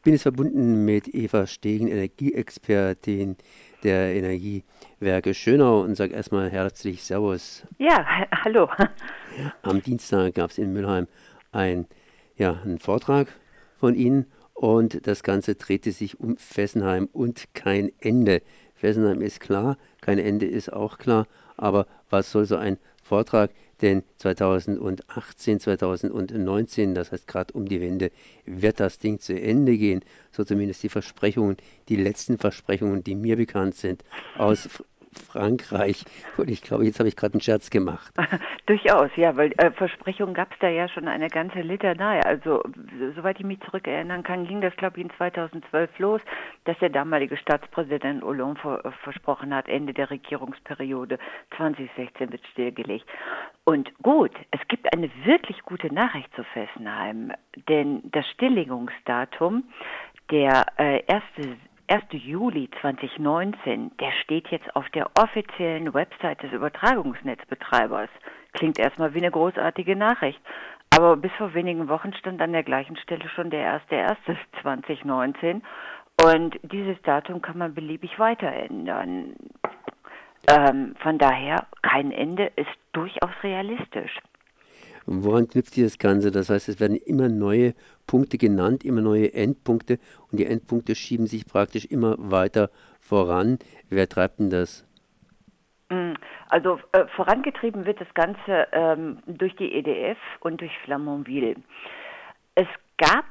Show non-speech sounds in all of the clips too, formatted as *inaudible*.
Ich bin jetzt verbunden mit Eva Stegen, Energieexpertin der Energiewerke Schönau und sage erstmal herzlich Servus. Ja, hallo. *laughs* Am Dienstag gab es in Mülheim ein, ja, einen Vortrag von Ihnen und das Ganze drehte sich um Fessenheim und kein Ende. Fessenheim ist klar, kein Ende ist auch klar, aber was soll so ein Vortrag denn 2018, 2019, das heißt gerade um die Wende, wird das Ding zu Ende gehen. So zumindest die Versprechungen, die letzten Versprechungen, die mir bekannt sind, aus Frankreich. Und ich glaube, jetzt habe ich gerade einen Scherz gemacht. *laughs* Durchaus, ja, weil äh, Versprechungen gab es da ja schon eine ganze Litanei. Also, soweit ich mich zurückerinnern kann, ging das, glaube ich, in 2012 los, dass der damalige Staatspräsident Hollande vor, äh, versprochen hat, Ende der Regierungsperiode 2016 wird stillgelegt. Und gut, es gibt eine wirklich gute Nachricht zu Fessenheim, denn das Stilllegungsdatum der äh, erste 1. Juli 2019, der steht jetzt auf der offiziellen Website des Übertragungsnetzbetreibers. Klingt erstmal wie eine großartige Nachricht. Aber bis vor wenigen Wochen stand an der gleichen Stelle schon der 1.1.2019 und dieses Datum kann man beliebig weiter ändern. Ähm, von daher, kein Ende ist durchaus realistisch. Woran knüpft sich das Ganze? Das heißt, es werden immer neue Punkte genannt, immer neue Endpunkte und die Endpunkte schieben sich praktisch immer weiter voran. Wer treibt denn das? Mm, also äh, vorangetrieben wird das Ganze ähm, durch die EDF und durch Flamanville. Es gab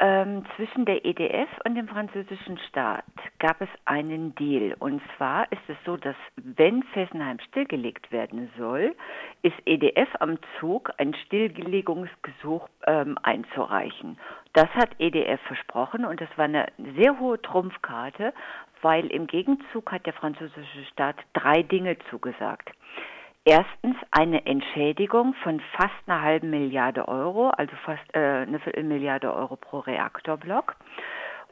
ähm, zwischen der EDF und dem französischen Staat gab es einen Deal. Und zwar ist es so, dass wenn Fessenheim stillgelegt werden soll, ist EDF am Zug, ein Stilllegungsgesuch ähm, einzureichen. Das hat EDF versprochen und das war eine sehr hohe Trumpfkarte, weil im Gegenzug hat der französische Staat drei Dinge zugesagt. Erstens eine Entschädigung von fast einer halben Milliarde Euro, also fast äh, eine Viertelmilliarde Euro pro Reaktorblock.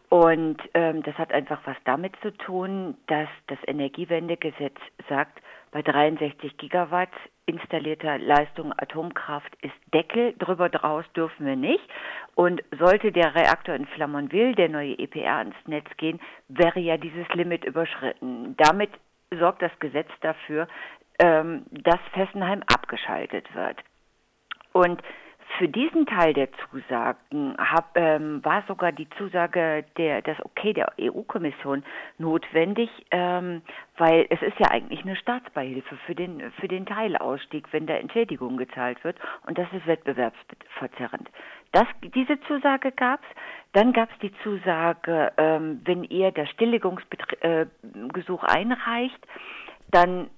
Und ähm, das hat einfach was damit zu tun, dass das Energiewendegesetz sagt, bei 63 Gigawatt installierter Leistung Atomkraft ist Deckel, drüber draus dürfen wir nicht. Und sollte der Reaktor in Flamanville, der neue EPR, ans Netz gehen, wäre ja dieses Limit überschritten. Damit sorgt das Gesetz dafür, ähm, dass Fessenheim abgeschaltet wird. Und für diesen Teil der Zusagen hab, ähm, war sogar die Zusage der das Okay der EU-Kommission notwendig, ähm, weil es ist ja eigentlich eine Staatsbeihilfe für den für den Teilausstieg, wenn da Entschädigung gezahlt wird und das ist wettbewerbsverzerrend. Das, diese Zusage gab's. Dann gab's die Zusage, ähm, wenn ihr das Stilllegungsgesuch äh, einreicht, dann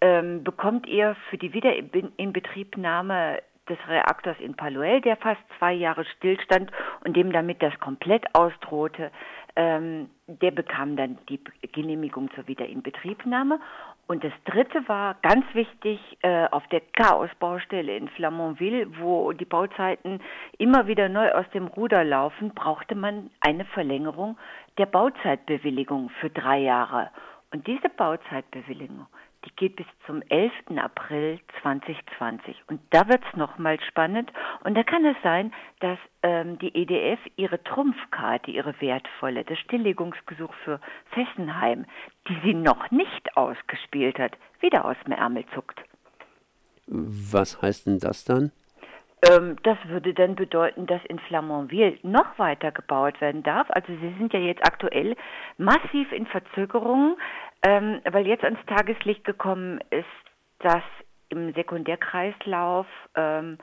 ähm, bekommt ihr für die Wiederinbetriebnahme des Reaktors in Paloel, der fast zwei Jahre stillstand und dem damit das komplett ausdrohte, ähm, der bekam dann die Genehmigung zur Wiederinbetriebnahme. Und das dritte war ganz wichtig äh, auf der Chaosbaustelle in Flamanville, wo die Bauzeiten immer wieder neu aus dem Ruder laufen, brauchte man eine Verlängerung der Bauzeitbewilligung für drei Jahre. Und diese Bauzeitbewilligung, die geht bis zum 11. April 2020. Und da wird es nochmal spannend. Und da kann es sein, dass ähm, die EDF ihre Trumpfkarte, ihre wertvolle, das Stilllegungsgesuch für Fessenheim, die sie noch nicht ausgespielt hat, wieder aus dem Ärmel zuckt. Was heißt denn das dann? Ähm, das würde dann bedeuten, dass in Flamanville noch weiter gebaut werden darf. Also sie sind ja jetzt aktuell massiv in Verzögerungen, ähm, weil jetzt ans Tageslicht gekommen ist, dass im Sekundärkreislauf ähm,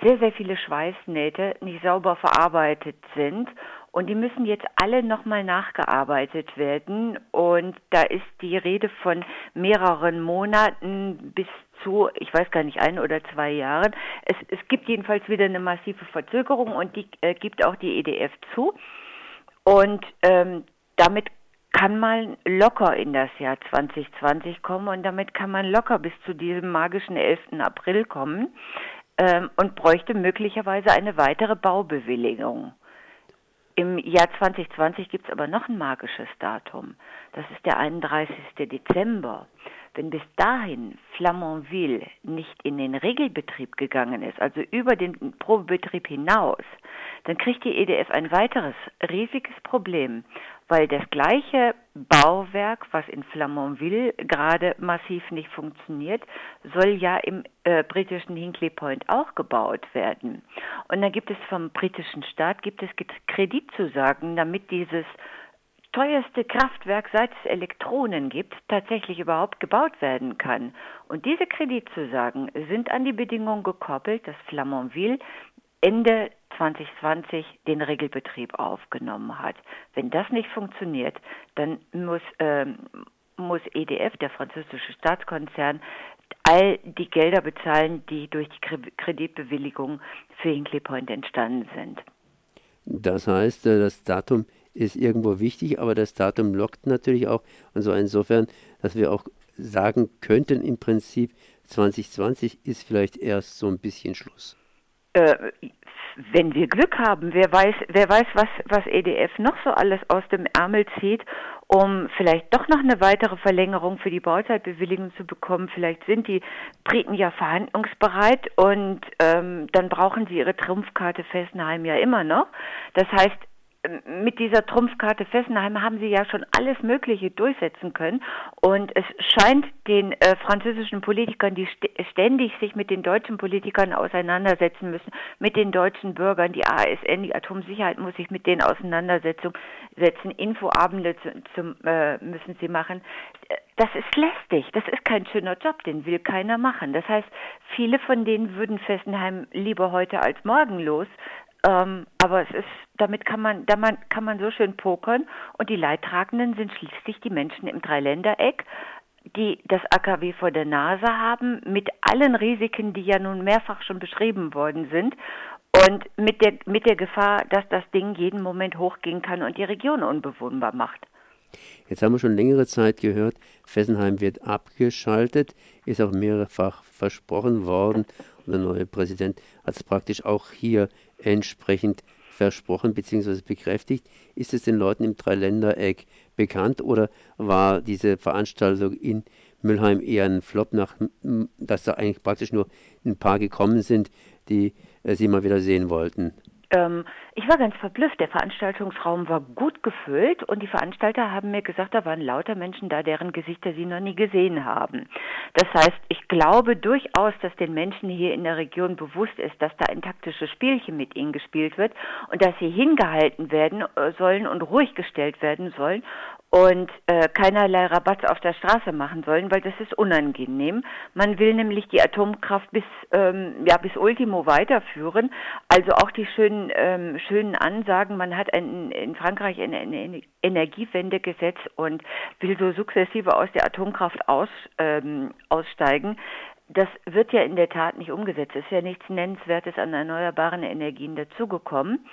sehr, sehr viele Schweißnähte nicht sauber verarbeitet sind und die müssen jetzt alle nochmal nachgearbeitet werden und da ist die Rede von mehreren Monaten bis zu, ich weiß gar nicht, ein oder zwei Jahren. Es, es gibt jedenfalls wieder eine massive Verzögerung und die äh, gibt auch die EDF zu. Und ähm, damit kann man locker in das Jahr 2020 kommen und damit kann man locker bis zu diesem magischen 11. April kommen ähm, und bräuchte möglicherweise eine weitere Baubewilligung. Im Jahr 2020 gibt es aber noch ein magisches Datum. Das ist der 31. Dezember. Wenn bis dahin Flamanville nicht in den Regelbetrieb gegangen ist, also über den Probebetrieb hinaus, dann kriegt die EDF ein weiteres riesiges Problem, weil das gleiche Bauwerk, was in Flamanville gerade massiv nicht funktioniert, soll ja im äh, britischen Hinkley Point auch gebaut werden. Und da gibt es vom britischen Staat gibt es Kreditzusagen, damit dieses teuerste Kraftwerk, seit es Elektronen gibt, tatsächlich überhaupt gebaut werden kann. Und diese Kreditzusagen sind an die Bedingung gekoppelt, dass Flamanville Ende 2020 den Regelbetrieb aufgenommen hat. Wenn das nicht funktioniert, dann muss, ähm, muss EDF, der französische Staatskonzern, all die Gelder bezahlen, die durch die Kreditbewilligung für Hinkley Point entstanden sind. Das heißt, äh, das Datum ist irgendwo wichtig, aber das Datum lockt natürlich auch. Und so insofern, dass wir auch sagen könnten, im Prinzip 2020 ist vielleicht erst so ein bisschen Schluss. Äh, wenn wir Glück haben, wer weiß, wer weiß, was, was EDF noch so alles aus dem Ärmel zieht, um vielleicht doch noch eine weitere Verlängerung für die Bauzeitbewilligung zu bekommen. Vielleicht sind die Briten ja verhandlungsbereit und ähm, dann brauchen sie ihre Trumpfkarte Fessenheim ja immer noch. Das heißt, mit dieser Trumpfkarte Fessenheim haben sie ja schon alles Mögliche durchsetzen können. Und es scheint den äh, französischen Politikern, die st ständig sich mit den deutschen Politikern auseinandersetzen müssen, mit den deutschen Bürgern, die ASN, die Atomsicherheit muss sich mit denen auseinandersetzen, Infoabende zu, zum, äh, müssen sie machen. Das ist lästig, das ist kein schöner Job, den will keiner machen. Das heißt, viele von denen würden Fessenheim lieber heute als morgen los, ähm, aber es ist, damit kann man, damit kann man so schön pokern und die Leidtragenden sind schließlich die Menschen im Dreiländereck, die das AKW vor der Nase haben, mit allen Risiken, die ja nun mehrfach schon beschrieben worden sind und mit der, mit der Gefahr, dass das Ding jeden Moment hochgehen kann und die Region unbewohnbar macht. Jetzt haben wir schon längere Zeit gehört, Fessenheim wird abgeschaltet, ist auch mehrfach versprochen worden. Und der neue Präsident hat es praktisch auch hier entsprechend versprochen bzw. bekräftigt. Ist es den Leuten im Dreiländereck bekannt oder war diese Veranstaltung in Müllheim eher ein Flop, nach, dass da eigentlich praktisch nur ein paar gekommen sind, die äh, sie mal wieder sehen wollten? Ähm, ich war ganz verblüfft. Der Veranstaltungsraum war gut gefüllt und die Veranstalter haben mir gesagt, da waren lauter Menschen da, deren Gesichter sie noch nie gesehen haben. Das heißt, ich glaube durchaus, dass den Menschen hier in der Region bewusst ist, dass da ein taktisches Spielchen mit ihnen gespielt wird und dass sie hingehalten werden äh, sollen und ruhig gestellt werden sollen und äh, keinerlei Rabatz auf der Straße machen sollen, weil das ist unangenehm. Man will nämlich die Atomkraft bis ähm, ja bis Ultimo weiterführen. Also auch die schönen ähm, schönen Ansagen. Man hat ein, in Frankreich eine, eine Energiewende gesetzt und will so sukzessive aus der Atomkraft aus, ähm, aussteigen. Das wird ja in der Tat nicht umgesetzt. Es ist ja nichts Nennenswertes an erneuerbaren Energien dazugekommen.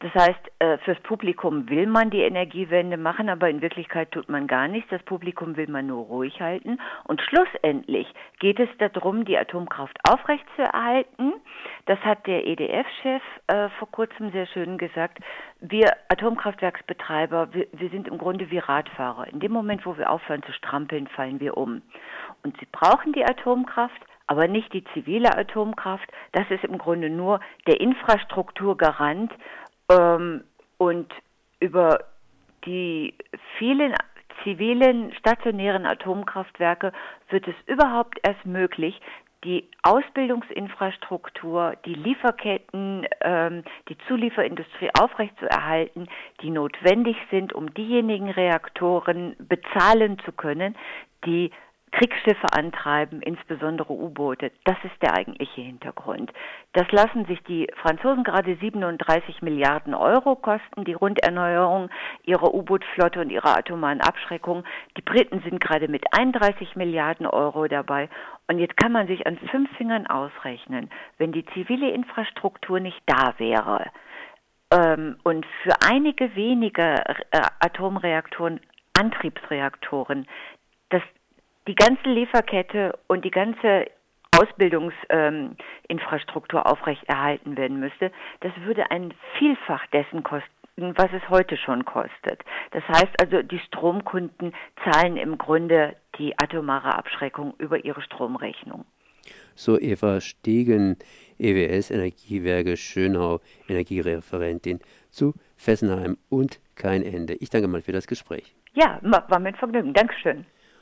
Das heißt, äh, fürs Publikum will man die Energiewende machen, aber in Wirklichkeit tut man gar nichts. Das Publikum will man nur ruhig halten. Und schlussendlich geht es darum, die Atomkraft aufrechtzuerhalten. Das hat der EDF-Chef äh, vor kurzem sehr schön gesagt. Wir Atomkraftwerksbetreiber, wir, wir sind im Grunde wie Radfahrer. In dem Moment, wo wir aufhören zu strampeln, fallen wir um. Und sie brauchen die Atomkraft, aber nicht die zivile Atomkraft. Das ist im Grunde nur der Infrastrukturgarant ähm, und über die vielen zivilen stationären Atomkraftwerke wird es überhaupt erst möglich, die Ausbildungsinfrastruktur, die Lieferketten, ähm, die Zulieferindustrie aufrechtzuerhalten, die notwendig sind, um diejenigen Reaktoren bezahlen zu können, die Kriegsschiffe antreiben, insbesondere U-Boote. Das ist der eigentliche Hintergrund. Das lassen sich die Franzosen gerade 37 Milliarden Euro kosten, die Runderneuerung ihrer U-Boot-Flotte und ihrer atomaren Abschreckung. Die Briten sind gerade mit 31 Milliarden Euro dabei. Und jetzt kann man sich an fünf Fingern ausrechnen, wenn die zivile Infrastruktur nicht da wäre ähm, und für einige wenige äh, Atomreaktoren Antriebsreaktoren die ganze Lieferkette und die ganze Ausbildungsinfrastruktur ähm, aufrechterhalten werden müsste, das würde ein Vielfach dessen kosten, was es heute schon kostet. Das heißt also, die Stromkunden zahlen im Grunde die atomare Abschreckung über ihre Stromrechnung. So Eva Stegen, EWS Energiewerke Schönau, Energiereferentin zu Fessenheim und kein Ende. Ich danke mal für das Gespräch. Ja, war mir ein Vergnügen. Dankeschön.